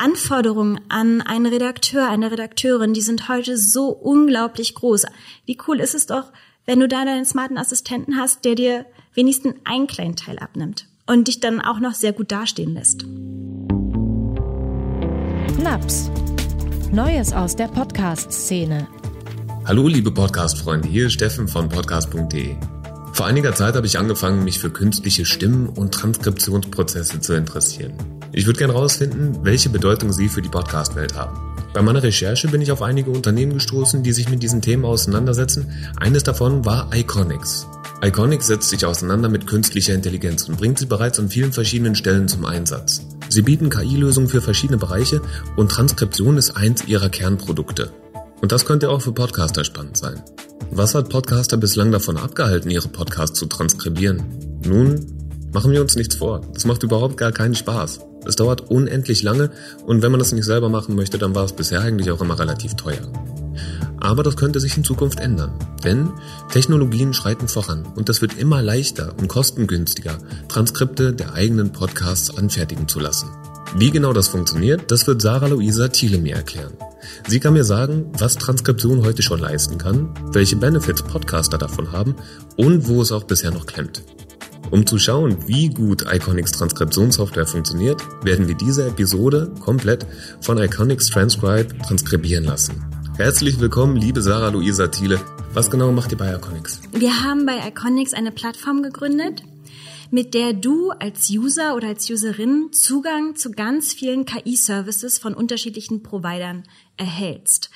Anforderungen an einen Redakteur, eine Redakteurin, die sind heute so unglaublich groß. Wie cool ist es doch, wenn du da deinen smarten Assistenten hast, der dir wenigstens einen kleinen Teil abnimmt und dich dann auch noch sehr gut dastehen lässt. Naps. Neues aus der Podcast-Szene. Hallo liebe Podcast-Freunde, hier ist Steffen von podcast.de. Vor einiger Zeit habe ich angefangen, mich für künstliche Stimmen und Transkriptionsprozesse zu interessieren. Ich würde gerne herausfinden, welche Bedeutung sie für die Podcast-Welt haben. Bei meiner Recherche bin ich auf einige Unternehmen gestoßen, die sich mit diesen Themen auseinandersetzen. Eines davon war Iconics. Iconics setzt sich auseinander mit künstlicher Intelligenz und bringt sie bereits an vielen verschiedenen Stellen zum Einsatz. Sie bieten KI-Lösungen für verschiedene Bereiche und Transkription ist eins ihrer Kernprodukte. Und das könnte auch für Podcaster spannend sein. Was hat Podcaster bislang davon abgehalten, ihre Podcasts zu transkribieren? Nun, machen wir uns nichts vor. Das macht überhaupt gar keinen Spaß. Es dauert unendlich lange und wenn man das nicht selber machen möchte, dann war es bisher eigentlich auch immer relativ teuer. Aber das könnte sich in Zukunft ändern, denn Technologien schreiten voran und das wird immer leichter und kostengünstiger, Transkripte der eigenen Podcasts anfertigen zu lassen. Wie genau das funktioniert, das wird Sarah Luisa Thiele mir erklären. Sie kann mir sagen, was Transkription heute schon leisten kann, welche Benefits Podcaster davon haben und wo es auch bisher noch klemmt. Um zu schauen, wie gut Iconics Transkriptionssoftware funktioniert, werden wir diese Episode komplett von Iconics Transcribe transkribieren lassen. Herzlich willkommen, liebe Sarah Luisa Thiele. Was genau macht ihr bei Iconics? Wir haben bei Iconics eine Plattform gegründet, mit der du als User oder als Userin Zugang zu ganz vielen KI-Services von unterschiedlichen Providern erhältst.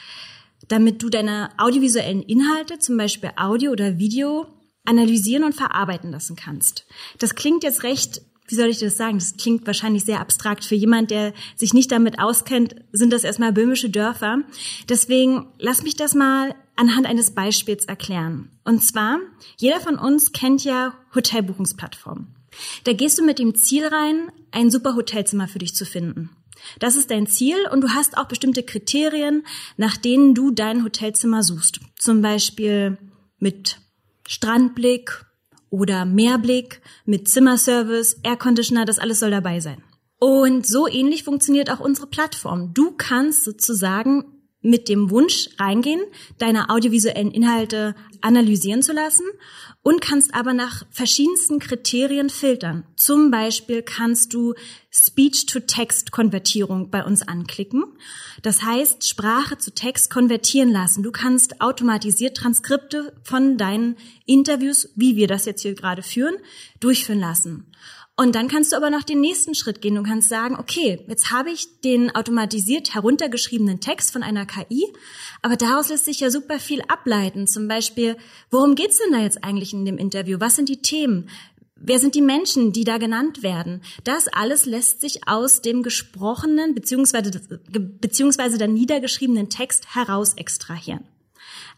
Damit du deine audiovisuellen Inhalte, zum Beispiel Audio oder Video, analysieren und verarbeiten lassen kannst. Das klingt jetzt recht wie soll ich das sagen? Das klingt wahrscheinlich sehr abstrakt. Für jemand, der sich nicht damit auskennt, sind das erstmal böhmische Dörfer. Deswegen lass mich das mal anhand eines Beispiels erklären. Und zwar, jeder von uns kennt ja Hotelbuchungsplattformen. Da gehst du mit dem Ziel rein, ein super Hotelzimmer für dich zu finden. Das ist dein Ziel und du hast auch bestimmte Kriterien, nach denen du dein Hotelzimmer suchst. Zum Beispiel mit Strandblick oder Mehrblick mit Zimmerservice, Airconditioner, das alles soll dabei sein. Und so ähnlich funktioniert auch unsere Plattform. Du kannst sozusagen mit dem Wunsch reingehen, deine audiovisuellen Inhalte analysieren zu lassen und kannst aber nach verschiedensten Kriterien filtern. Zum Beispiel kannst du Speech-to-Text-Konvertierung bei uns anklicken. Das heißt, Sprache zu Text konvertieren lassen. Du kannst automatisiert Transkripte von deinen Interviews, wie wir das jetzt hier gerade führen, durchführen lassen. Und dann kannst du aber noch den nächsten Schritt gehen. Du kannst sagen, okay, jetzt habe ich den automatisiert heruntergeschriebenen Text von einer KI, aber daraus lässt sich ja super viel ableiten. Zum Beispiel, worum geht's denn da jetzt eigentlich in dem Interview? Was sind die Themen? Wer sind die Menschen, die da genannt werden? Das alles lässt sich aus dem gesprochenen beziehungsweise, beziehungsweise der niedergeschriebenen Text heraus extrahieren.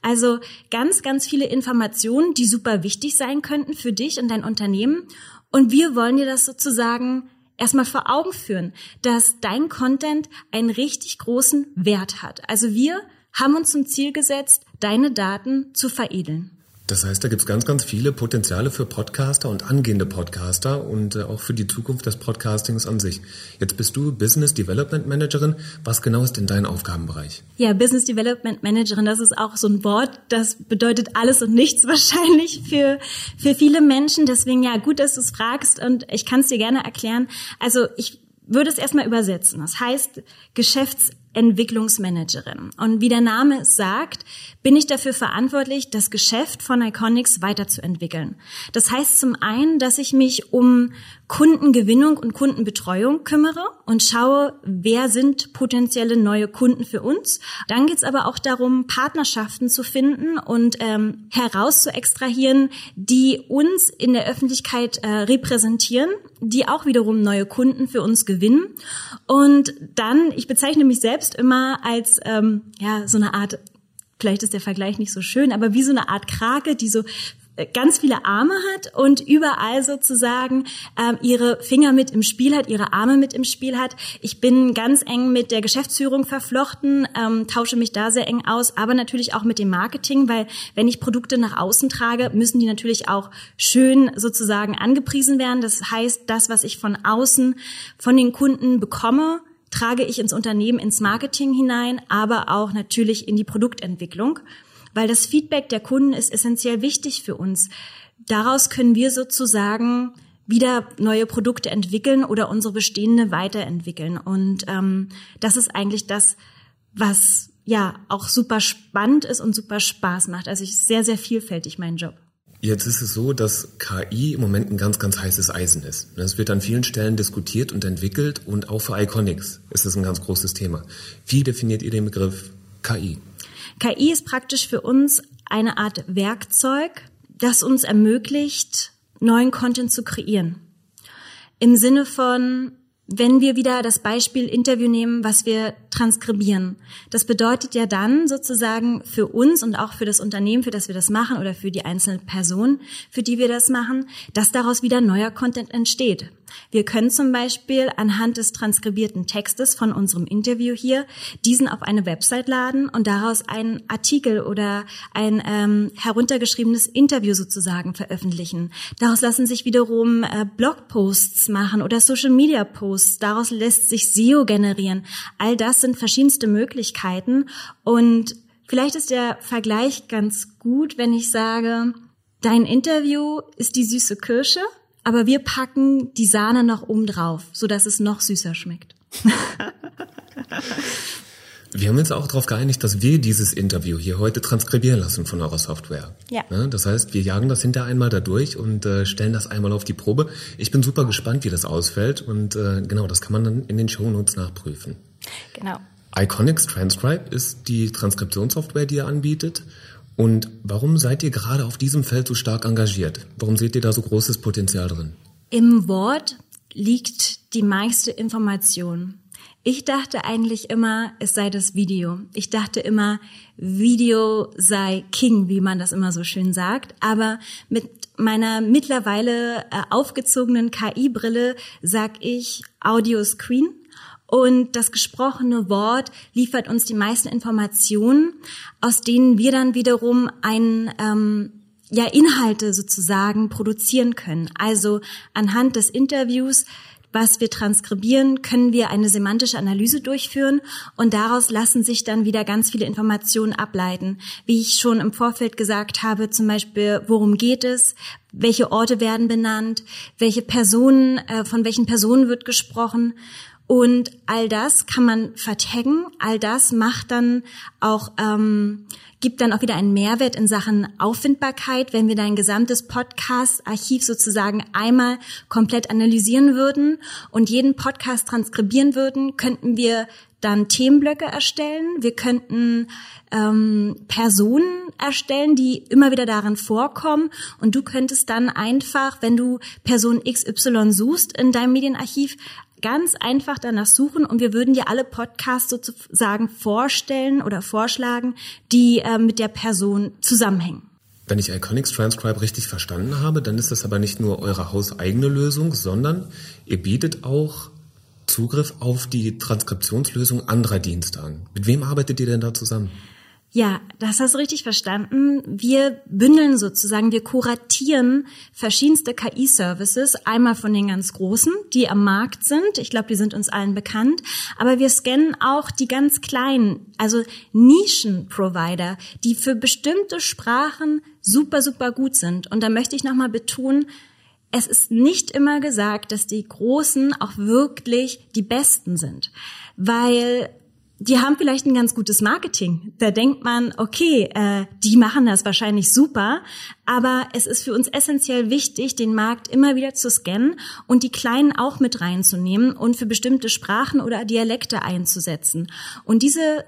Also ganz, ganz viele Informationen, die super wichtig sein könnten für dich und dein Unternehmen. Und wir wollen dir das sozusagen erstmal vor Augen führen, dass dein Content einen richtig großen Wert hat. Also wir haben uns zum Ziel gesetzt, deine Daten zu veredeln. Das heißt, da gibt es ganz, ganz viele Potenziale für Podcaster und angehende Podcaster und äh, auch für die Zukunft des Podcastings an sich. Jetzt bist du Business Development Managerin. Was genau ist denn dein Aufgabenbereich? Ja, Business Development Managerin, das ist auch so ein Wort, das bedeutet alles und nichts wahrscheinlich für, für viele Menschen. Deswegen ja, gut, dass du es fragst und ich kann es dir gerne erklären. Also ich würde es erstmal übersetzen. Das heißt Geschäftsentwicklungsmanagerin. Und wie der Name sagt, bin ich dafür verantwortlich, das Geschäft von Iconics weiterzuentwickeln. Das heißt zum einen, dass ich mich um Kundengewinnung und Kundenbetreuung kümmere und schaue, wer sind potenzielle neue Kunden für uns. Dann geht es aber auch darum, Partnerschaften zu finden und ähm, herauszuextrahieren, die uns in der Öffentlichkeit äh, repräsentieren, die auch wiederum neue Kunden für uns gewinnen. Und dann, ich bezeichne mich selbst immer als ähm, ja so eine Art vielleicht ist der Vergleich nicht so schön, aber wie so eine Art Krake, die so ganz viele Arme hat und überall sozusagen ähm, ihre Finger mit im Spiel hat, ihre Arme mit im Spiel hat. Ich bin ganz eng mit der Geschäftsführung verflochten, ähm, tausche mich da sehr eng aus, aber natürlich auch mit dem Marketing, weil wenn ich Produkte nach außen trage, müssen die natürlich auch schön sozusagen angepriesen werden. Das heißt, das, was ich von außen von den Kunden bekomme, trage ich ins Unternehmen, ins Marketing hinein, aber auch natürlich in die Produktentwicklung, weil das Feedback der Kunden ist essentiell wichtig für uns. Daraus können wir sozusagen wieder neue Produkte entwickeln oder unsere bestehende weiterentwickeln. Und ähm, das ist eigentlich das, was ja auch super spannend ist und super Spaß macht. Also ich ist sehr, sehr vielfältig mein Job. Jetzt ist es so, dass KI im Moment ein ganz, ganz heißes Eisen ist. Es wird an vielen Stellen diskutiert und entwickelt und auch für Iconics ist es ein ganz großes Thema. Wie definiert ihr den Begriff KI? KI ist praktisch für uns eine Art Werkzeug, das uns ermöglicht, neuen Content zu kreieren. Im Sinne von, wenn wir wieder das Beispiel Interview nehmen, was wir transkribieren. Das bedeutet ja dann sozusagen für uns und auch für das Unternehmen, für das wir das machen oder für die einzelne Person, für die wir das machen, dass daraus wieder neuer Content entsteht. Wir können zum Beispiel anhand des transkribierten Textes von unserem Interview hier diesen auf eine Website laden und daraus einen Artikel oder ein ähm, heruntergeschriebenes Interview sozusagen veröffentlichen. Daraus lassen sich wiederum äh, Blogposts machen oder Social-Media-Posts. Daraus lässt sich SEO generieren. All das sind verschiedenste Möglichkeiten und vielleicht ist der Vergleich ganz gut, wenn ich sage, dein Interview ist die süße Kirsche aber wir packen die Sahne noch oben drauf, sodass es noch süßer schmeckt. Wir haben uns auch darauf geeinigt, dass wir dieses Interview hier heute transkribieren lassen von eurer Software. Ja. Das heißt, wir jagen das hinter einmal da durch und äh, stellen das einmal auf die Probe. Ich bin super gespannt, wie das ausfällt und äh, genau, das kann man dann in den Shownotes nachprüfen. Genau. Iconics Transcribe ist die Transkriptionssoftware, die ihr anbietet. Und warum seid ihr gerade auf diesem Feld so stark engagiert? Warum seht ihr da so großes Potenzial drin? Im Wort liegt die meiste Information. Ich dachte eigentlich immer, es sei das Video. Ich dachte immer, Video sei King, wie man das immer so schön sagt. Aber mit meiner mittlerweile äh, aufgezogenen KI-Brille sag ich Audio Screen und das gesprochene Wort liefert uns die meisten Informationen, aus denen wir dann wiederum ein ähm, ja Inhalte sozusagen produzieren können. Also anhand des Interviews was wir transkribieren, können wir eine semantische Analyse durchführen und daraus lassen sich dann wieder ganz viele Informationen ableiten. Wie ich schon im Vorfeld gesagt habe, zum Beispiel, worum geht es, welche Orte werden benannt, welche Personen, äh, von welchen Personen wird gesprochen und all das kann man vertaggen, all das macht dann auch, ähm, gibt dann auch wieder einen Mehrwert in Sachen Auffindbarkeit, wenn wir dein gesamtes Podcast-Archiv sozusagen einmal komplett analysieren würden und jeden Podcast transkribieren würden, könnten wir dann Themenblöcke erstellen. Wir könnten ähm, Personen erstellen, die immer wieder darin vorkommen. Und du könntest dann einfach, wenn du Person XY suchst in deinem Medienarchiv, ganz einfach danach suchen und wir würden dir alle Podcasts sozusagen vorstellen oder vorschlagen, die äh, mit der Person zusammenhängen. Wenn ich Iconics Transcribe richtig verstanden habe, dann ist das aber nicht nur eure hauseigene Lösung, sondern ihr bietet auch Zugriff auf die Transkriptionslösung anderer Dienste an. Mit wem arbeitet ihr denn da zusammen? Ja, das hast du richtig verstanden. Wir bündeln sozusagen, wir kuratieren verschiedenste KI-Services, einmal von den ganz großen, die am Markt sind. Ich glaube, die sind uns allen bekannt. Aber wir scannen auch die ganz kleinen, also Nischen-Provider, die für bestimmte Sprachen super, super gut sind. Und da möchte ich nochmal betonen, es ist nicht immer gesagt, dass die Großen auch wirklich die Besten sind. Weil die haben vielleicht ein ganz gutes Marketing. Da denkt man, okay, äh, die machen das wahrscheinlich super, aber es ist für uns essentiell wichtig, den Markt immer wieder zu scannen und die Kleinen auch mit reinzunehmen und für bestimmte Sprachen oder Dialekte einzusetzen. Und diese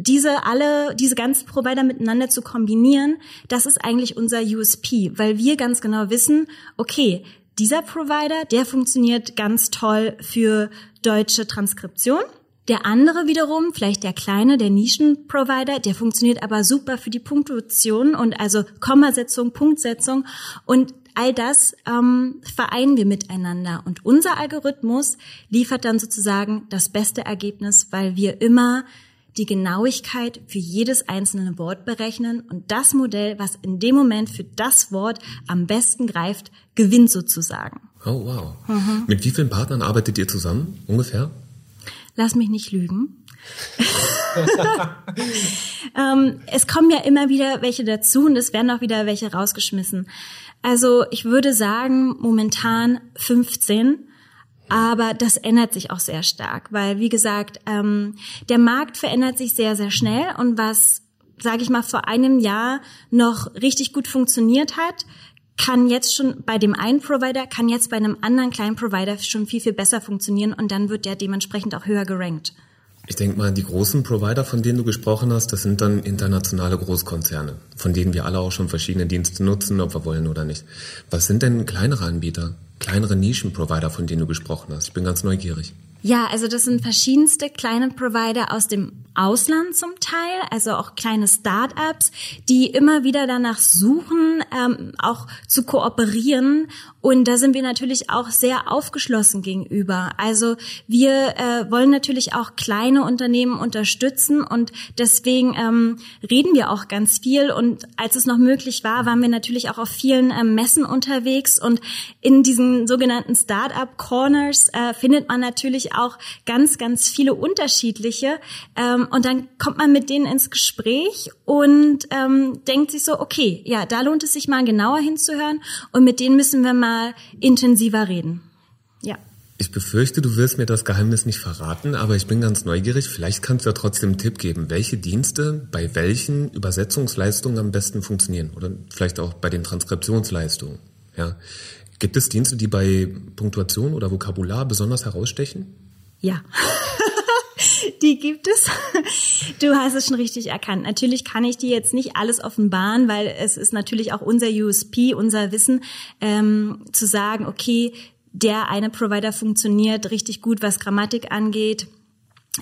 diese alle, diese ganzen Provider miteinander zu kombinieren, das ist eigentlich unser USP, weil wir ganz genau wissen, okay, dieser Provider, der funktioniert ganz toll für deutsche Transkription der andere wiederum, vielleicht der kleine, der Nischenprovider, der funktioniert aber super für die Punktuation und also Kommasetzung, Punktsetzung und all das ähm, vereinen wir miteinander. Und unser Algorithmus liefert dann sozusagen das beste Ergebnis, weil wir immer die Genauigkeit für jedes einzelne Wort berechnen und das Modell, was in dem Moment für das Wort am besten greift, gewinnt sozusagen. Oh wow. Mhm. Mit wie vielen Partnern arbeitet ihr zusammen ungefähr? Lass mich nicht lügen. ähm, es kommen ja immer wieder welche dazu und es werden auch wieder welche rausgeschmissen. Also ich würde sagen, momentan 15. Aber das ändert sich auch sehr stark, weil, wie gesagt, ähm, der Markt verändert sich sehr, sehr schnell und was, sage ich mal, vor einem Jahr noch richtig gut funktioniert hat, kann jetzt schon bei dem einen Provider, kann jetzt bei einem anderen kleinen Provider schon viel, viel besser funktionieren und dann wird der dementsprechend auch höher gerankt. Ich denke mal, die großen Provider, von denen du gesprochen hast, das sind dann internationale Großkonzerne, von denen wir alle auch schon verschiedene Dienste nutzen, ob wir wollen oder nicht. Was sind denn kleinere Anbieter, kleinere Nischenprovider, von denen du gesprochen hast? Ich bin ganz neugierig. Ja, also das sind verschiedenste kleine Provider aus dem Ausland zum Teil, also auch kleine Start-ups, die immer wieder danach suchen, ähm, auch zu kooperieren. Und da sind wir natürlich auch sehr aufgeschlossen gegenüber. Also wir äh, wollen natürlich auch kleine Unternehmen unterstützen und deswegen ähm, reden wir auch ganz viel. Und als es noch möglich war, waren wir natürlich auch auf vielen äh, Messen unterwegs. Und in diesen sogenannten Start-up Corners äh, findet man natürlich auch ganz, ganz viele unterschiedliche. Ähm, und dann kommt man mit denen ins Gespräch und ähm, denkt sich so, okay, ja, da lohnt es sich mal genauer hinzuhören und mit denen müssen wir mal intensiver reden. Ja. Ich befürchte, du wirst mir das Geheimnis nicht verraten, aber ich bin ganz neugierig. Vielleicht kannst du ja trotzdem einen Tipp geben, welche Dienste bei welchen Übersetzungsleistungen am besten funktionieren oder vielleicht auch bei den Transkriptionsleistungen. Ja. Gibt es Dienste, die bei Punktuation oder Vokabular besonders herausstechen? Ja. die gibt es. Du hast es schon richtig erkannt. Natürlich kann ich dir jetzt nicht alles offenbaren, weil es ist natürlich auch unser USP, unser Wissen, ähm, zu sagen, okay, der eine Provider funktioniert richtig gut, was Grammatik angeht.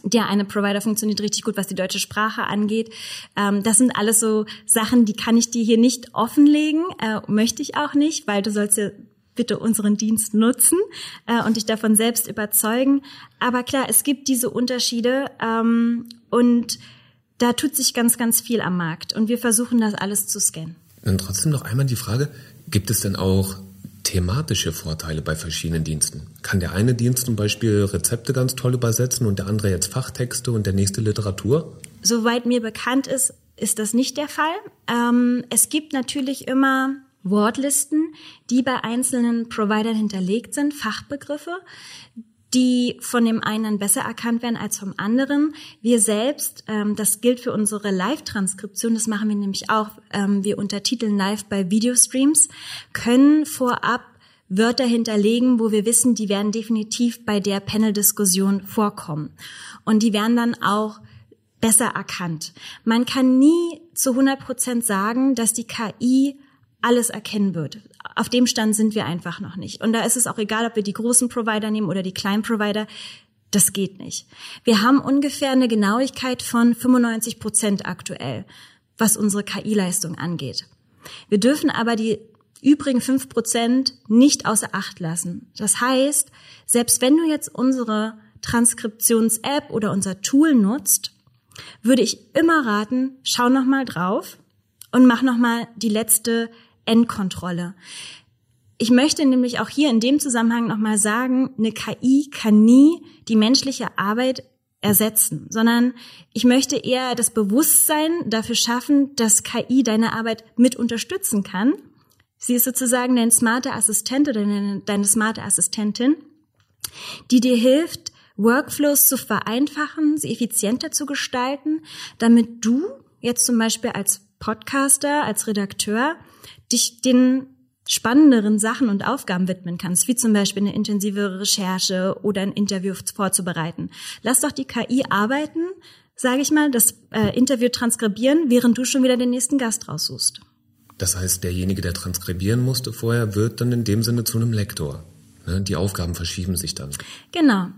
Der eine Provider funktioniert richtig gut, was die deutsche Sprache angeht. Ähm, das sind alles so Sachen, die kann ich dir hier nicht offenlegen, äh, möchte ich auch nicht, weil du sollst ja bitte unseren Dienst nutzen äh, und dich davon selbst überzeugen. Aber klar, es gibt diese Unterschiede ähm, und da tut sich ganz, ganz viel am Markt und wir versuchen das alles zu scannen. Dann trotzdem noch einmal die Frage, gibt es denn auch thematische Vorteile bei verschiedenen Diensten? Kann der eine Dienst zum Beispiel Rezepte ganz toll übersetzen und der andere jetzt Fachtexte und der nächste Literatur? Soweit mir bekannt ist, ist das nicht der Fall. Ähm, es gibt natürlich immer Wortlisten, die bei einzelnen Providern hinterlegt sind, Fachbegriffe, die von dem einen besser erkannt werden als vom anderen. Wir selbst, ähm, das gilt für unsere Live-Transkription, das machen wir nämlich auch, ähm, wir untertiteln live bei Videostreams, können vorab Wörter hinterlegen, wo wir wissen, die werden definitiv bei der Panel-Diskussion vorkommen. Und die werden dann auch besser erkannt. Man kann nie zu 100 Prozent sagen, dass die KI alles erkennen wird. Auf dem Stand sind wir einfach noch nicht. Und da ist es auch egal, ob wir die großen Provider nehmen oder die kleinen Provider. Das geht nicht. Wir haben ungefähr eine Genauigkeit von 95 Prozent aktuell, was unsere KI-Leistung angeht. Wir dürfen aber die übrigen fünf Prozent nicht außer Acht lassen. Das heißt, selbst wenn du jetzt unsere Transkriptions-App oder unser Tool nutzt, würde ich immer raten, schau noch mal drauf und mach noch mal die letzte Endkontrolle. Ich möchte nämlich auch hier in dem Zusammenhang nochmal sagen, eine KI kann nie die menschliche Arbeit ersetzen, sondern ich möchte eher das Bewusstsein dafür schaffen, dass KI deine Arbeit mit unterstützen kann. Sie ist sozusagen dein smarter Assistent oder deine, deine smarte Assistentin, die dir hilft, Workflows zu vereinfachen, sie effizienter zu gestalten, damit du jetzt zum Beispiel als Podcaster, als Redakteur dich den spannenderen Sachen und Aufgaben widmen kannst, wie zum Beispiel eine intensive Recherche oder ein Interview vorzubereiten. Lass doch die KI arbeiten, sage ich mal, das äh, Interview transkribieren, während du schon wieder den nächsten Gast raussuchst. Das heißt, derjenige, der transkribieren musste vorher, wird dann in dem Sinne zu einem Lektor. Ne? Die Aufgaben verschieben sich dann. Genau.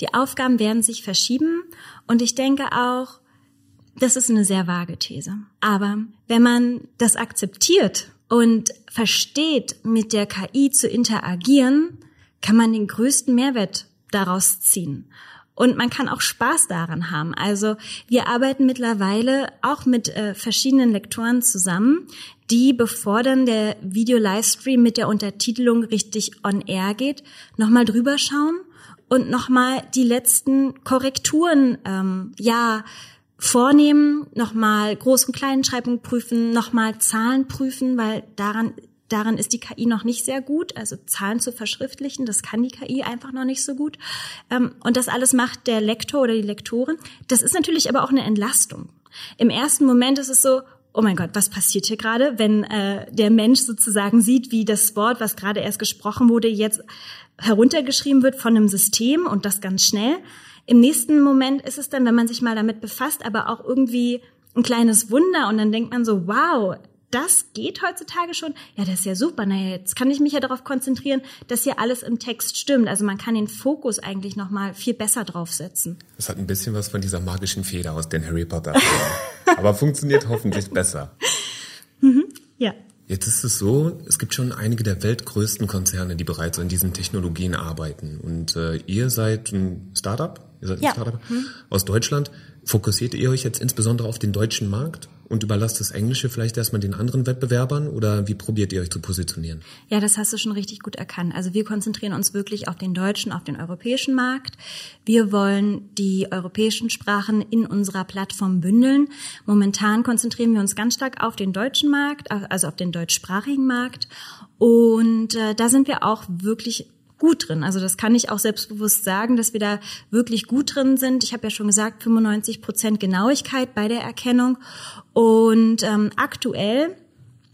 Die Aufgaben werden sich verschieben und ich denke auch, das ist eine sehr vage These. Aber wenn man das akzeptiert und versteht, mit der KI zu interagieren, kann man den größten Mehrwert daraus ziehen. Und man kann auch Spaß daran haben. Also wir arbeiten mittlerweile auch mit äh, verschiedenen Lektoren zusammen, die, bevor dann der Video-Livestream mit der Untertitelung richtig on air geht, nochmal drüber schauen und nochmal die letzten Korrekturen, ähm, ja, vornehmen, nochmal Groß- und Kleinschreibung prüfen, nochmal Zahlen prüfen, weil daran Daran ist die KI noch nicht sehr gut, also Zahlen zu verschriftlichen, das kann die KI einfach noch nicht so gut. Ähm, und das alles macht der Lektor oder die Lektorin. Das ist natürlich aber auch eine Entlastung. Im ersten Moment ist es so, oh mein Gott, was passiert hier gerade, wenn äh, der Mensch sozusagen sieht, wie das Wort, was gerade erst gesprochen wurde, jetzt heruntergeschrieben wird von einem System und das ganz schnell. Im nächsten Moment ist es dann, wenn man sich mal damit befasst, aber auch irgendwie ein kleines Wunder und dann denkt man so, wow, das geht heutzutage schon. Ja, das ist ja super. Na, jetzt kann ich mich ja darauf konzentrieren, dass hier alles im Text stimmt. Also man kann den Fokus eigentlich noch mal viel besser draufsetzen. Das hat ein bisschen was von dieser magischen Feder aus den Harry Potter. Aber funktioniert hoffentlich besser. Mhm, ja. Jetzt ist es so, es gibt schon einige der weltgrößten Konzerne, die bereits an diesen Technologien arbeiten. Und äh, ihr seid ein Startup, ihr seid ein Ja. Startup aus Deutschland. Fokussiert ihr euch jetzt insbesondere auf den deutschen Markt und überlasst das Englische vielleicht erstmal den anderen Wettbewerbern oder wie probiert ihr euch zu positionieren? Ja, das hast du schon richtig gut erkannt. Also wir konzentrieren uns wirklich auf den deutschen, auf den europäischen Markt. Wir wollen die europäischen Sprachen in unserer Plattform bündeln. Momentan konzentrieren wir uns ganz stark auf den deutschen Markt, also auf den deutschsprachigen Markt. Und äh, da sind wir auch wirklich gut drin. Also das kann ich auch selbstbewusst sagen, dass wir da wirklich gut drin sind. Ich habe ja schon gesagt, 95 Prozent Genauigkeit bei der Erkennung. Und ähm, aktuell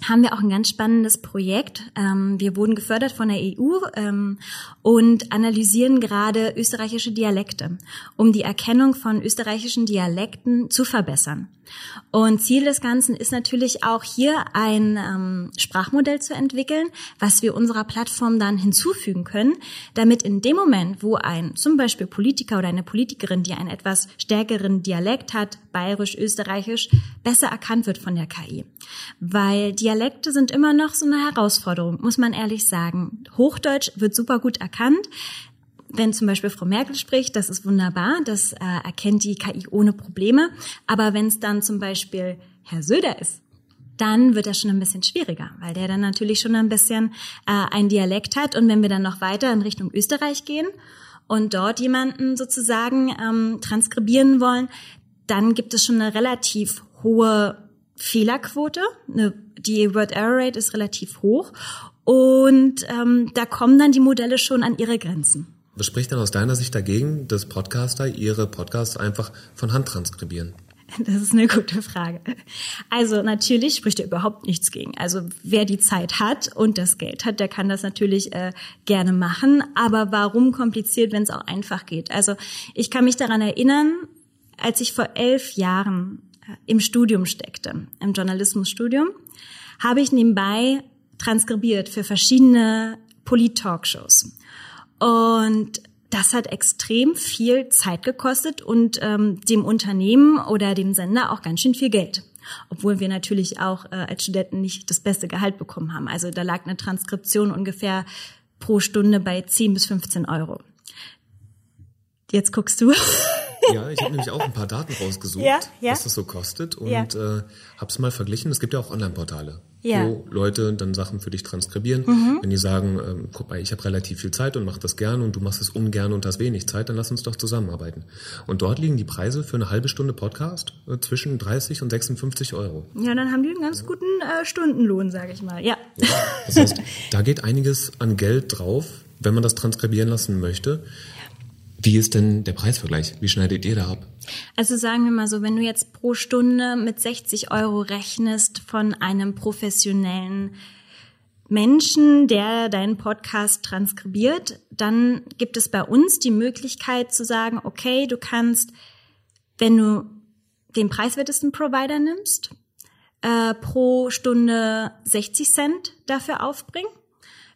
haben wir auch ein ganz spannendes Projekt. Ähm, wir wurden gefördert von der EU ähm, und analysieren gerade österreichische Dialekte, um die Erkennung von österreichischen Dialekten zu verbessern. Und Ziel des Ganzen ist natürlich auch hier ein ähm, Sprachmodell zu entwickeln, was wir unserer Plattform dann hinzufügen können, damit in dem Moment, wo ein zum Beispiel Politiker oder eine Politikerin, die einen etwas stärkeren Dialekt hat, bayerisch, österreichisch, besser erkannt wird von der KI. Weil Dialekte sind immer noch so eine Herausforderung, muss man ehrlich sagen. Hochdeutsch wird super gut erkannt. Wenn zum Beispiel Frau Merkel spricht, das ist wunderbar, das äh, erkennt die KI ohne Probleme. Aber wenn es dann zum Beispiel Herr Söder ist, dann wird das schon ein bisschen schwieriger, weil der dann natürlich schon ein bisschen äh, ein Dialekt hat. Und wenn wir dann noch weiter in Richtung Österreich gehen und dort jemanden sozusagen ähm, transkribieren wollen, dann gibt es schon eine relativ hohe Fehlerquote. Eine, die Word Error Rate ist relativ hoch. Und ähm, da kommen dann die Modelle schon an ihre Grenzen. Was spricht denn aus deiner Sicht dagegen, dass Podcaster ihre Podcasts einfach von Hand transkribieren? Das ist eine gute Frage. Also natürlich spricht er überhaupt nichts gegen. Also wer die Zeit hat und das Geld hat, der kann das natürlich äh, gerne machen. Aber warum kompliziert, wenn es auch einfach geht? Also ich kann mich daran erinnern, als ich vor elf Jahren äh, im Studium steckte, im Journalismusstudium, habe ich nebenbei transkribiert für verschiedene Polit-Talkshows. Und das hat extrem viel Zeit gekostet und ähm, dem Unternehmen oder dem Sender auch ganz schön viel Geld. Obwohl wir natürlich auch äh, als Studenten nicht das beste Gehalt bekommen haben. Also da lag eine Transkription ungefähr pro Stunde bei 10 bis 15 Euro. Jetzt guckst du. Ja, ich habe nämlich auch ein paar Daten rausgesucht, Ja, ja. was das so kostet und Ja. äh, hab's mal verglichen. Es gibt ja auch Online-Portale, Ja. Mhm. wo Leute dann Sachen für dich transkribieren. Wenn die sagen, ähm, guck mal, ich habe relativ viel Zeit und mach das gern und du machst es ungern und hast wenig Zeit, dann lass uns doch zusammenarbeiten. Und dort liegen die Preise für eine halbe Stunde Podcast äh, zwischen 30 und 56 Euro. Ja, dann haben die einen ganz guten äh, Stundenlohn, sage ich mal. Ja. Das heißt, da geht einiges an Geld drauf, wenn man das transkribieren lassen möchte. Wie ist denn der Preisvergleich? Wie schneidet ihr da ab? Also sagen wir mal so, wenn du jetzt pro Stunde mit 60 Euro rechnest von einem professionellen Menschen, der deinen Podcast transkribiert, dann gibt es bei uns die Möglichkeit zu sagen, okay, du kannst, wenn du den preiswertesten Provider nimmst, äh, pro Stunde 60 Cent dafür aufbringen.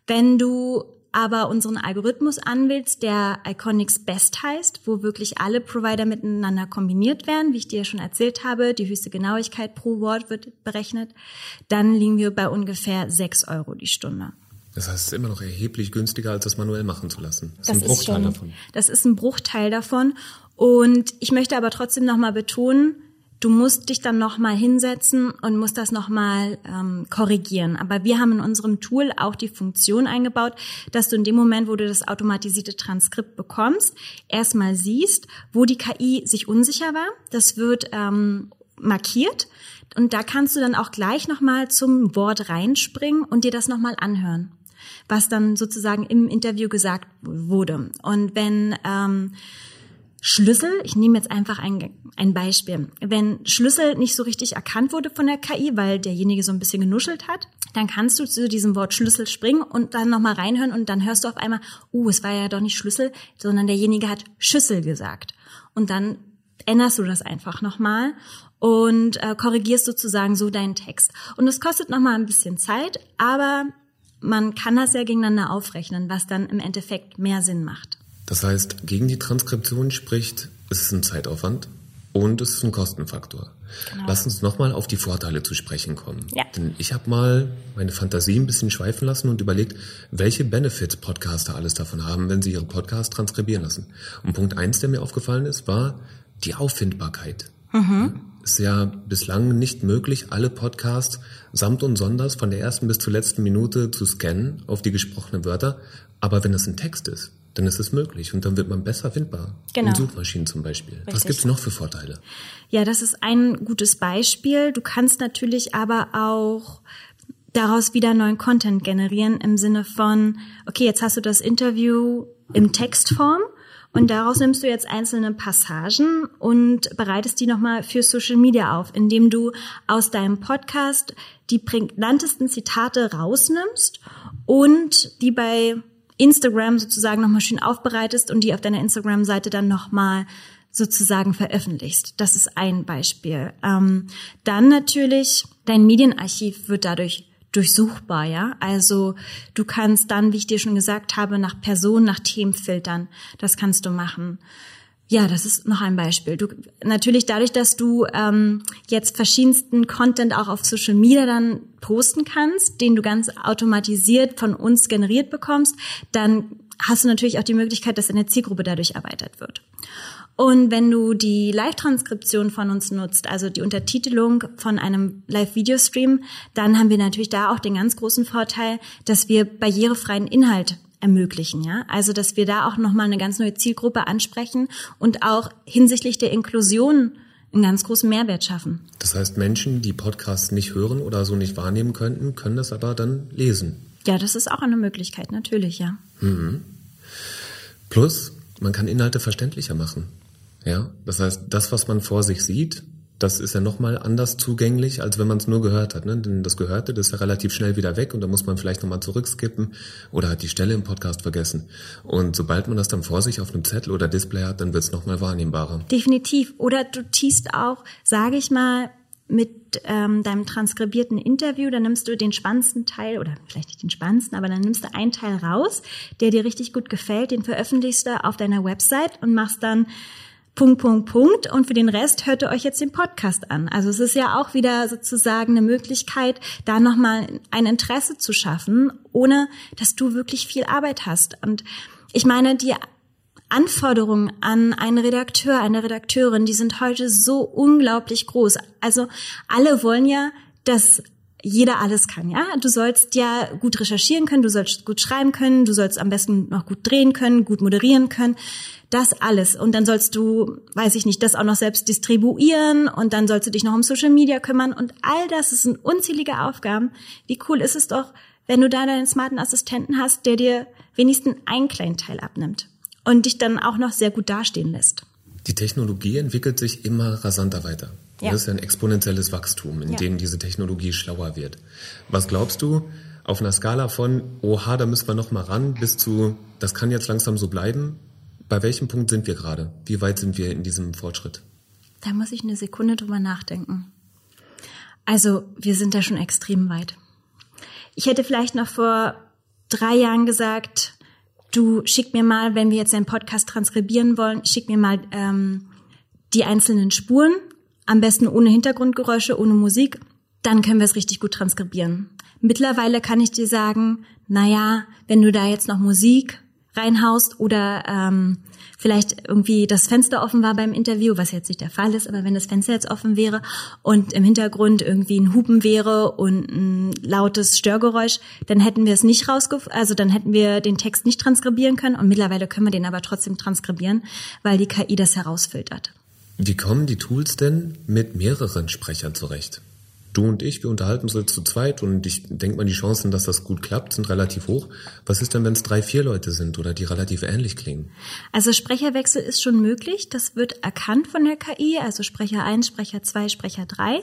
Wenn du aber unseren Algorithmus anwählst, der Iconics Best heißt, wo wirklich alle Provider miteinander kombiniert werden, wie ich dir ja schon erzählt habe, die höchste Genauigkeit pro Wort wird berechnet, dann liegen wir bei ungefähr 6 Euro die Stunde. Das heißt, es ist immer noch erheblich günstiger, als das manuell machen zu lassen. Das, ist ein Bruchteil schon, davon. Das ist ein Bruchteil davon. Und ich möchte aber trotzdem nochmal betonen, du musst dich dann nochmal hinsetzen und musst das nochmal ähm, korrigieren. Aber wir haben in unserem Tool auch die Funktion eingebaut, dass du in dem Moment, wo du das automatisierte Transkript bekommst, erstmal siehst, wo die KI sich unsicher war. Das wird ähm, markiert. Und da kannst du dann auch gleich nochmal zum Wort reinspringen und dir das nochmal anhören, was dann sozusagen im Interview gesagt wurde. Und wenn ähm, Schlüssel, ich nehme jetzt einfach ein, ein Beispiel. Wenn Schlüssel nicht so richtig erkannt wurde von der KI, weil derjenige so ein bisschen genuschelt hat, dann kannst du zu diesem Wort Schlüssel springen und dann nochmal reinhören und dann hörst du auf einmal, uh, es war ja doch nicht Schlüssel, sondern derjenige hat Schüssel gesagt. Und dann änderst du das einfach nochmal und äh, korrigierst sozusagen so deinen Text. Und es kostet nochmal ein bisschen Zeit, aber man kann das ja gegeneinander aufrechnen, was dann im Endeffekt mehr Sinn macht. Das heißt, gegen die Transkription spricht, es ist ein Zeitaufwand und es ist ein Kostenfaktor. Genau. Lass uns nochmal auf die Vorteile zu sprechen kommen. Ja. Denn ich habe mal meine Fantasie ein bisschen schweifen lassen und überlegt, welche Benefits Podcaster alles davon haben, wenn sie ihre Podcasts transkribieren lassen. Und Punkt eins, der mir aufgefallen ist, war die Auffindbarkeit. Mhm. Ist ja bislang nicht möglich, alle Podcasts samt und sonders von der ersten bis zur letzten Minute zu scannen auf die gesprochenen Wörter. Aber wenn es ein Text ist, dann ist es möglich und dann wird man besser findbar. Genau. In Suchmaschinen zum Beispiel. Richtig. Was gibt's noch für Vorteile? Ja, das ist ein gutes Beispiel. Du kannst natürlich aber auch daraus wieder neuen Content generieren im Sinne von, okay, jetzt hast du das Interview im Textform und daraus nimmst du jetzt einzelne Passagen und bereitest die nochmal für Social Media auf, indem du aus deinem Podcast die prägnantesten Zitate rausnimmst und die bei Instagram sozusagen nochmal schön aufbereitest und die auf deiner Instagram-Seite dann nochmal sozusagen veröffentlichst. Das ist ein Beispiel. Ähm, dann natürlich, dein Medienarchiv wird dadurch durchsuchbar, ja. Also du kannst dann, wie ich dir schon gesagt habe, nach Personen, nach Themen filtern. Das kannst du machen. Ja, das ist noch ein Beispiel. Du, natürlich dadurch, dass du ähm, jetzt verschiedensten Content auch auf Social Media dann posten kannst, den du ganz automatisiert von uns generiert bekommst, dann hast du natürlich auch die Möglichkeit, dass deine Zielgruppe dadurch erweitert wird. Und wenn du die Live-Transkription von uns nutzt, also die Untertitelung von einem Live-Video-Stream, dann haben wir natürlich da auch den ganz großen Vorteil, dass wir barrierefreien Inhalt ermöglichen, ja. Also, dass wir da auch nochmal eine ganz neue Zielgruppe ansprechen und auch hinsichtlich der Inklusion einen ganz großen Mehrwert schaffen. Das heißt, Menschen, die Podcasts nicht hören oder so nicht wahrnehmen könnten, können das aber dann lesen. Ja, das ist auch eine Möglichkeit, natürlich, ja. Mhm. Plus, man kann Inhalte verständlicher machen. Ja, das heißt, das, was man vor sich sieht, das ist ja nochmal anders zugänglich, als wenn man es nur gehört hat. Ne? Denn das Gehörte, das ist ja relativ schnell wieder weg und da muss man vielleicht nochmal zurückskippen oder hat die Stelle im Podcast vergessen. Und sobald man das dann vor sich auf einem Zettel oder Display hat, dann wird es nochmal wahrnehmbarer. Definitiv. Oder du tiest auch, sage ich mal, mit ähm, deinem transkribierten Interview, dann nimmst du den spannendsten Teil, oder vielleicht nicht den spannendsten, aber dann nimmst du einen Teil raus, der dir richtig gut gefällt, den veröffentlichst du auf deiner Website und machst dann Punkt, Punkt, Punkt. Und für den Rest hört ihr euch jetzt den Podcast an. Also es ist ja auch wieder sozusagen eine Möglichkeit, da nochmal ein Interesse zu schaffen, ohne dass du wirklich viel Arbeit hast. Und ich meine, die Anforderungen an einen Redakteur, eine Redakteurin, die sind heute so unglaublich groß. Also alle wollen ja, dass jeder alles kann, ja. Du sollst ja gut recherchieren können, du sollst gut schreiben können, du sollst am besten noch gut drehen können, gut moderieren können das alles. Und dann sollst du, weiß ich nicht, das auch noch selbst distribuieren und dann sollst du dich noch um Social Media kümmern und all das sind unzählige Aufgaben. Wie cool ist es doch, wenn du da deinen smarten Assistenten hast, der dir wenigstens einen kleinen Teil abnimmt und dich dann auch noch sehr gut dastehen lässt. Die Technologie entwickelt sich immer rasanter weiter. Ja. Das ist ein exponentielles Wachstum, in ja. dem diese Technologie schlauer wird. Was glaubst du auf einer Skala von, oha, da müssen wir noch mal ran, bis zu, das kann jetzt langsam so bleiben? Bei welchem Punkt sind wir gerade? Wie weit sind wir in diesem Fortschritt? Da muss ich eine Sekunde drüber nachdenken. Also, wir sind da schon extrem weit. Ich hätte vielleicht noch vor drei Jahren gesagt, du schick mir mal, wenn wir jetzt einen Podcast transkribieren wollen, schick mir mal ähm, die einzelnen Spuren, am besten ohne Hintergrundgeräusche, ohne Musik, dann können wir es richtig gut transkribieren. Mittlerweile kann ich dir sagen, naja, wenn du da jetzt noch Musik reinhaust oder ähm, vielleicht irgendwie das Fenster offen war beim Interview, was jetzt nicht der Fall ist, aber wenn das Fenster jetzt offen wäre und im Hintergrund irgendwie ein Hupen wäre und ein lautes Störgeräusch, dann hätten wir es nicht rausgef also dann hätten wir den Text nicht transkribieren können und mittlerweile können wir den aber trotzdem transkribieren, weil die KI das herausfiltert. Wie kommen die Tools denn mit mehreren Sprechern zurecht? du und ich, wir unterhalten uns jetzt zu zweit und ich denke mal, die Chancen, dass das gut klappt, sind relativ hoch. Was ist denn, wenn es drei, vier Leute sind oder die relativ ähnlich klingen? Also Sprecherwechsel ist schon möglich. Das wird erkannt von der KI, also Sprecher 1, Sprecher 2, Sprecher 3.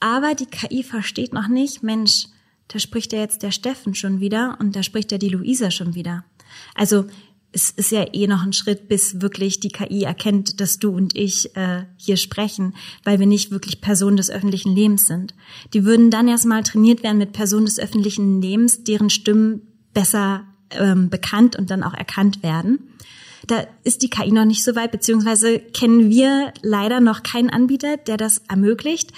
Aber die KI versteht noch nicht, Mensch, da spricht ja jetzt der Steffen schon wieder und da spricht ja die Luisa schon wieder. Also es ist ja eh noch ein Schritt, bis wirklich die KI erkennt, dass du und ich äh, hier sprechen, weil wir nicht wirklich Personen des öffentlichen Lebens sind. Die würden dann erstmal trainiert werden mit Personen des öffentlichen Lebens, deren Stimmen besser ähm, bekannt und dann auch erkannt werden. Da ist die KI noch nicht so weit, beziehungsweise kennen wir leider noch keinen Anbieter, der das ermöglicht.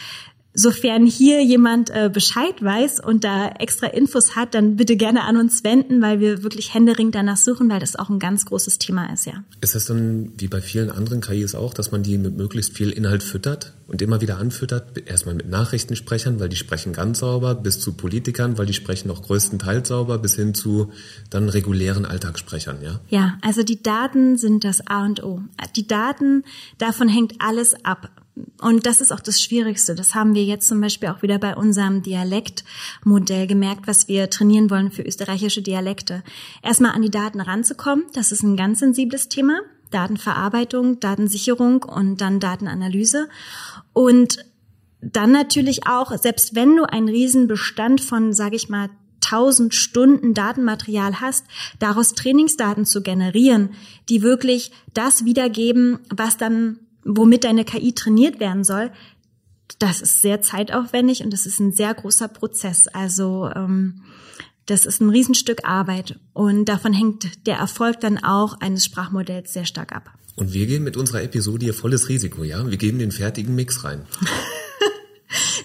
Sofern hier jemand äh, Bescheid weiß und da extra Infos hat, dann bitte gerne an uns wenden, weil wir wirklich händeringend danach suchen, weil das auch ein ganz großes Thema ist, ja. Ist das dann wie bei vielen anderen KIs auch, dass man die mit möglichst viel Inhalt füttert und immer wieder anfüttert? Erstmal mit Nachrichtensprechern, weil die sprechen ganz sauber, bis zu Politikern, weil die sprechen auch größtenteils sauber, bis hin zu dann regulären Alltagssprechern, ja? Ja, also die Daten sind das A und O. Die Daten, davon hängt alles ab und das ist auch das Schwierigste. Das haben wir jetzt zum Beispiel auch wieder bei unserem Dialektmodell gemerkt, was wir trainieren wollen für österreichische Dialekte. Erstmal an die Daten ranzukommen, das ist ein ganz sensibles Thema. Datenverarbeitung, Datensicherung und dann Datenanalyse. Und dann natürlich auch, selbst wenn du einen Riesenbestand von, sage ich mal, 1000 Stunden Datenmaterial hast, daraus Trainingsdaten zu generieren, die wirklich das wiedergeben, was dann womit deine KI trainiert werden soll, das ist sehr zeitaufwendig und das ist ein sehr großer Prozess. Also ähm, das ist ein Riesenstück Arbeit und davon hängt der Erfolg dann auch eines Sprachmodells sehr stark ab. Und wir gehen mit unserer Episode hier volles Risiko, ja? Wir geben den fertigen Mix rein.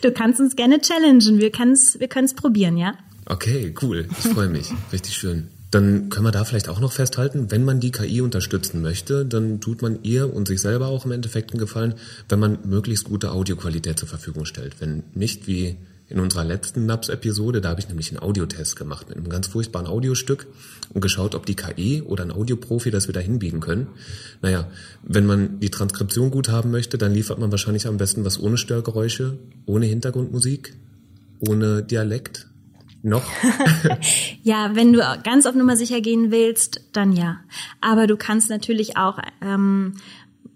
du kannst uns gerne challengen, wir können es wir probieren, ja? Okay, cool. Ich freue mich. Richtig schön. Dann können wir da vielleicht auch noch festhalten, wenn man die KI unterstützen möchte, dann tut man ihr und sich selber auch im Endeffekt einen Gefallen, wenn man möglichst gute Audioqualität zur Verfügung stellt. Wenn nicht wie in unserer letzten NAPS-Episode, da habe ich nämlich einen Audiotest gemacht mit einem ganz furchtbaren Audiostück und geschaut, ob die KI oder ein Audioprofi das wieder hinbiegen können. Naja, wenn man die Transkription gut haben möchte, dann liefert man wahrscheinlich am besten was ohne Störgeräusche, ohne Hintergrundmusik, ohne Dialekt, noch? ja, wenn du ganz auf Nummer sicher gehen willst, dann ja. Aber du kannst natürlich auch, ähm,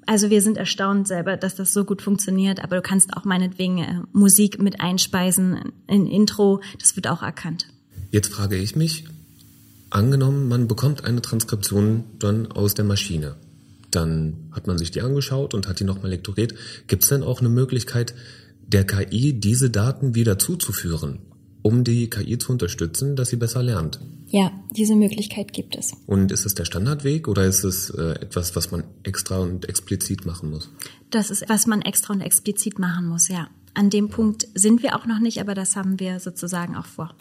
also wir sind erstaunt selber, dass das so gut funktioniert, aber du kannst auch meinetwegen äh, Musik mit einspeisen in Intro, das wird auch erkannt. Jetzt frage ich mich, angenommen, man bekommt eine Transkription dann aus der Maschine. Dann hat man sich die angeschaut und hat die nochmal lektoriert. Gibt es denn auch eine Möglichkeit, der KI diese Daten wieder zuzuführen? Um die KI zu unterstützen, dass sie besser lernt. Ja, diese Möglichkeit gibt es. Und ist es der Standardweg oder ist es äh, etwas, was man extra und explizit machen muss? Das ist, was man extra und explizit machen muss, ja. An dem Punkt sind wir auch noch nicht, aber das haben wir sozusagen auch vor.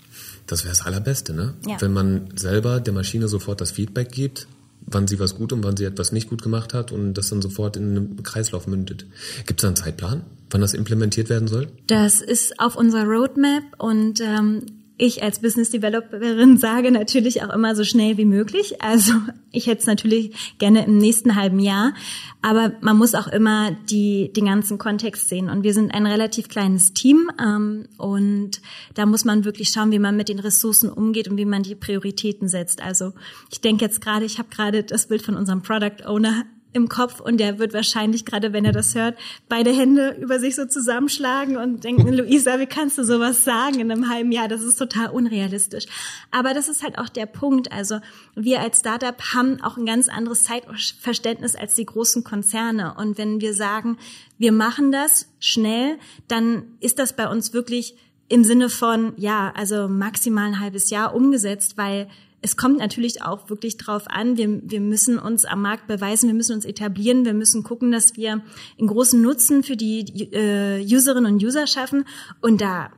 Das wäre das Allerbeste, ne? Ja. Wenn man selber der Maschine sofort das Feedback gibt, wann sie was gut und wann sie etwas nicht gut gemacht hat und das dann sofort in einen Kreislauf mündet. Gibt es da einen Zeitplan, wann das implementiert werden soll? Das ist auf unserer Roadmap und ähm, ich als Business Developerin sage natürlich auch immer so schnell wie möglich. Also ich hätte es natürlich gerne im nächsten halben Jahr, aber man muss auch immer die, den ganzen Kontext sehen. Und wir sind ein relativ kleines Team ähm, und da muss man wirklich schauen, wie man mit den Ressourcen umgeht und wie man die Prioritäten setzt. Also ich denke jetzt gerade, ich habe gerade das Bild von unserem Product Owner im Kopf und der wird wahrscheinlich, gerade wenn er das hört, beide Hände über sich so zusammenschlagen und denken, Luisa, wie kannst du sowas sagen in einem halben Jahr? Das ist total unrealistisch. Aber das ist halt auch der Punkt. Also wir als Startup haben auch ein ganz anderes Zeitverständnis als die großen Konzerne. Und wenn wir sagen, wir machen das schnell, dann ist das bei uns wirklich im Sinne von, ja, also maximal ein halbes Jahr umgesetzt, weil es kommt natürlich auch wirklich drauf an, wir, wir müssen uns am Markt beweisen, wir müssen uns etablieren, wir müssen gucken, dass wir einen großen Nutzen für die äh, Userinnen und User schaffen. Und da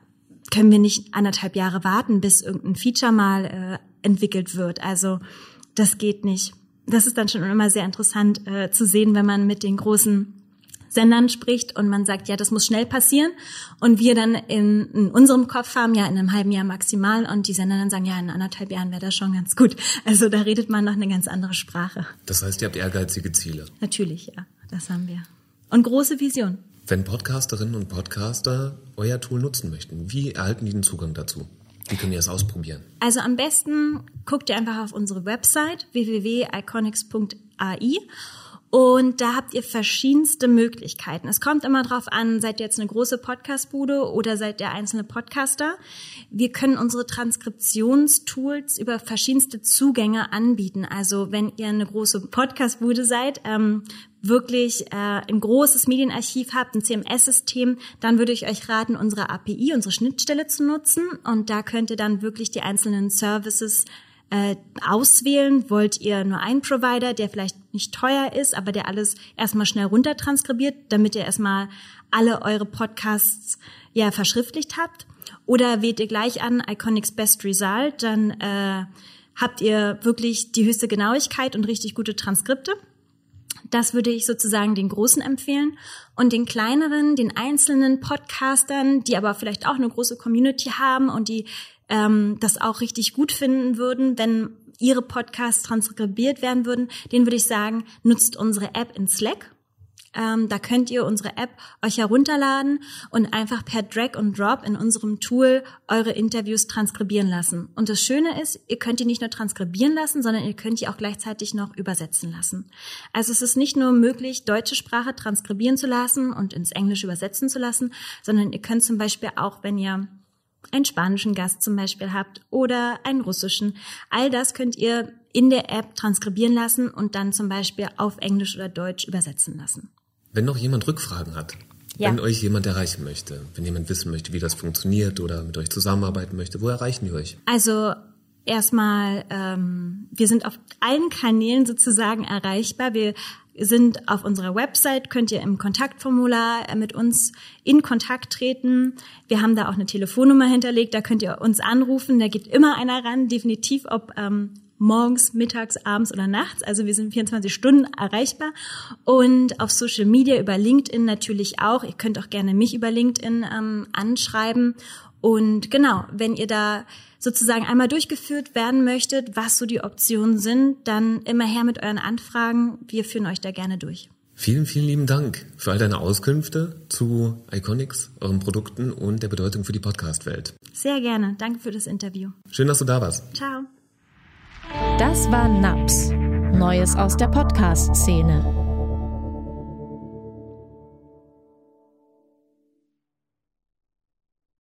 können wir nicht anderthalb Jahre warten, bis irgendein Feature mal äh, entwickelt wird. Also das geht nicht. Das ist dann schon immer sehr interessant äh, zu sehen, wenn man mit den großen Sendern spricht und man sagt, ja, das muss schnell passieren und wir dann in, in unserem Kopf haben, ja, in einem halben Jahr maximal und die Sender dann sagen, ja, in anderthalb Jahren wäre das schon ganz gut. Also da redet man noch eine ganz andere Sprache. Das heißt, ihr habt ehrgeizige Ziele. Natürlich, ja, das haben wir. Und große Vision. Wenn Podcasterinnen und Podcaster euer Tool nutzen möchten, wie erhalten die den Zugang dazu? Wie können die das ausprobieren? Also am besten guckt ihr einfach auf unsere Website www.iconics.ai und da habt ihr verschiedenste Möglichkeiten. Es kommt immer drauf an, seid ihr jetzt eine große Podcastbude oder seid ihr einzelne Podcaster. Wir können unsere Transkriptionstools über verschiedenste Zugänge anbieten. Also wenn ihr eine große Podcastbude seid, ähm, wirklich äh, ein großes Medienarchiv habt, ein CMS-System, dann würde ich euch raten, unsere API, unsere Schnittstelle zu nutzen. Und da könnt ihr dann wirklich die einzelnen Services äh, auswählen. Wollt ihr nur einen Provider, der vielleicht nicht teuer ist, aber der alles erstmal schnell runtertranskribiert, damit ihr erstmal alle eure Podcasts ja verschriftlicht habt? Oder wählt ihr gleich an Iconics Best Result, dann äh, habt ihr wirklich die höchste Genauigkeit und richtig gute Transkripte. Das würde ich sozusagen den Großen empfehlen. Und den kleineren, den einzelnen Podcastern, die aber vielleicht auch eine große Community haben und die ähm, das auch richtig gut finden würden, wenn ihre Podcasts transkribiert werden würden, den würde ich sagen, nutzt unsere App in Slack. Ähm, da könnt ihr unsere App euch herunterladen und einfach per Drag und Drop in unserem Tool eure Interviews transkribieren lassen. Und das Schöne ist, ihr könnt die nicht nur transkribieren lassen, sondern ihr könnt die auch gleichzeitig noch übersetzen lassen. Also es ist nicht nur möglich, deutsche Sprache transkribieren zu lassen und ins Englische übersetzen zu lassen, sondern ihr könnt zum Beispiel auch, wenn ihr einen spanischen Gast zum Beispiel habt oder einen russischen. All das könnt ihr in der App transkribieren lassen und dann zum Beispiel auf Englisch oder Deutsch übersetzen lassen. Wenn noch jemand Rückfragen hat, ja. wenn euch jemand erreichen möchte, wenn jemand wissen möchte, wie das funktioniert oder mit euch zusammenarbeiten möchte, wo erreichen wir euch? Also erstmal, ähm, wir sind auf allen Kanälen sozusagen erreichbar. Wir sind auf unserer Website, könnt ihr im Kontaktformular äh, mit uns in Kontakt treten. Wir haben da auch eine Telefonnummer hinterlegt, da könnt ihr uns anrufen, da geht immer einer ran, definitiv, ob ähm, morgens, mittags, abends oder nachts. Also wir sind 24 Stunden erreichbar. Und auf Social Media über LinkedIn natürlich auch. Ihr könnt auch gerne mich über LinkedIn ähm, anschreiben. Und genau, wenn ihr da sozusagen einmal durchgeführt werden möchtet, was so die Optionen sind, dann immer her mit euren Anfragen. Wir führen euch da gerne durch. Vielen, vielen lieben Dank für all deine Auskünfte zu Iconics, euren Produkten und der Bedeutung für die Podcast-Welt. Sehr gerne. Danke für das Interview. Schön, dass du da warst. Ciao. Das war NAPS. Neues aus der Podcast-Szene.